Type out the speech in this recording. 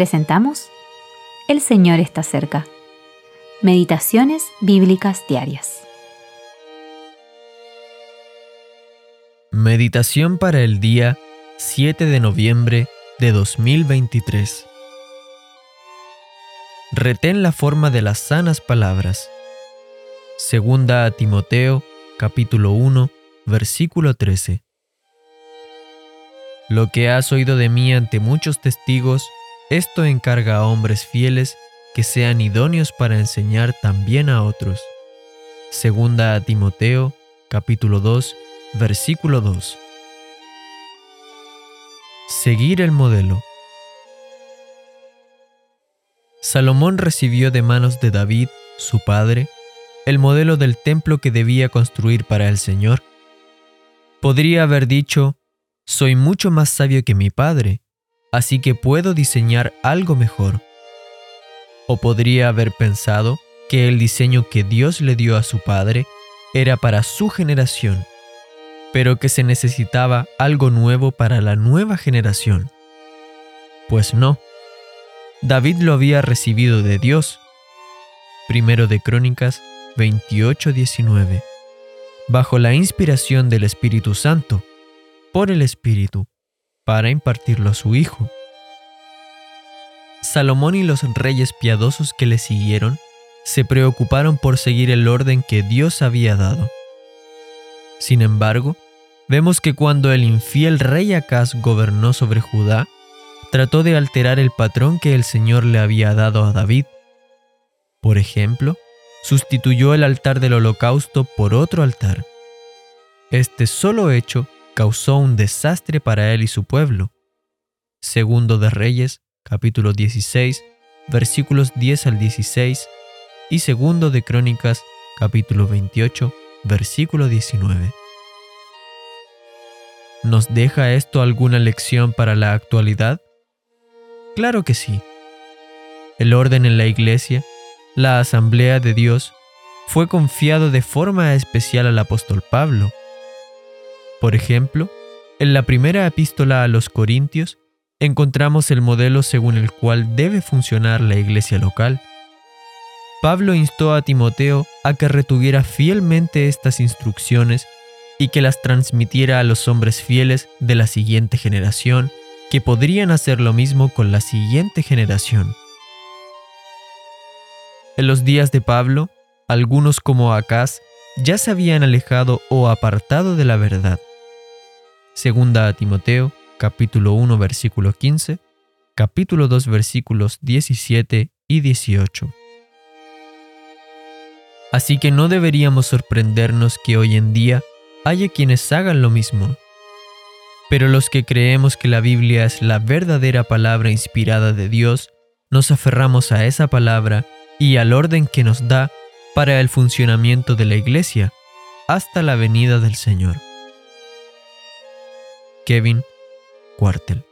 presentamos El Señor está cerca. Meditaciones Bíblicas Diarias. Meditación para el día 7 de noviembre de 2023. Retén la forma de las sanas palabras. Segunda a Timoteo, capítulo 1, versículo 13. Lo que has oído de mí ante muchos testigos, esto encarga a hombres fieles que sean idóneos para enseñar también a otros. Segunda a Timoteo, capítulo 2, versículo 2. Seguir el modelo. Salomón recibió de manos de David, su padre, el modelo del templo que debía construir para el Señor. Podría haber dicho, soy mucho más sabio que mi padre, así que puedo diseñar algo mejor. O podría haber pensado que el diseño que Dios le dio a su padre era para su generación, pero que se necesitaba algo nuevo para la nueva generación. Pues no. David lo había recibido de Dios. Primero de Crónicas 28:19. Bajo la inspiración del Espíritu Santo por el Espíritu para impartirlo a su Hijo. Salomón y los reyes piadosos que le siguieron se preocuparon por seguir el orden que Dios había dado. Sin embargo, vemos que cuando el infiel rey Acaz gobernó sobre Judá, trató de alterar el patrón que el Señor le había dado a David. Por ejemplo, sustituyó el altar del holocausto por otro altar. Este solo hecho causó un desastre para él y su pueblo. Segundo de Reyes, capítulo 16, versículos 10 al 16, y segundo de Crónicas, capítulo 28, versículo 19. ¿Nos deja esto alguna lección para la actualidad? Claro que sí. El orden en la iglesia, la asamblea de Dios, fue confiado de forma especial al apóstol Pablo, por ejemplo, en la primera epístola a los Corintios encontramos el modelo según el cual debe funcionar la iglesia local. Pablo instó a Timoteo a que retuviera fielmente estas instrucciones y que las transmitiera a los hombres fieles de la siguiente generación, que podrían hacer lo mismo con la siguiente generación. En los días de Pablo, algunos como Acaz ya se habían alejado o apartado de la verdad. Segunda Timoteo, capítulo 1, versículo 15, capítulo 2, versículos 17 y 18. Así que no deberíamos sorprendernos que hoy en día haya quienes hagan lo mismo. Pero los que creemos que la Biblia es la verdadera palabra inspirada de Dios, nos aferramos a esa palabra y al orden que nos da para el funcionamiento de la Iglesia hasta la venida del Señor. Kevin Cuartel.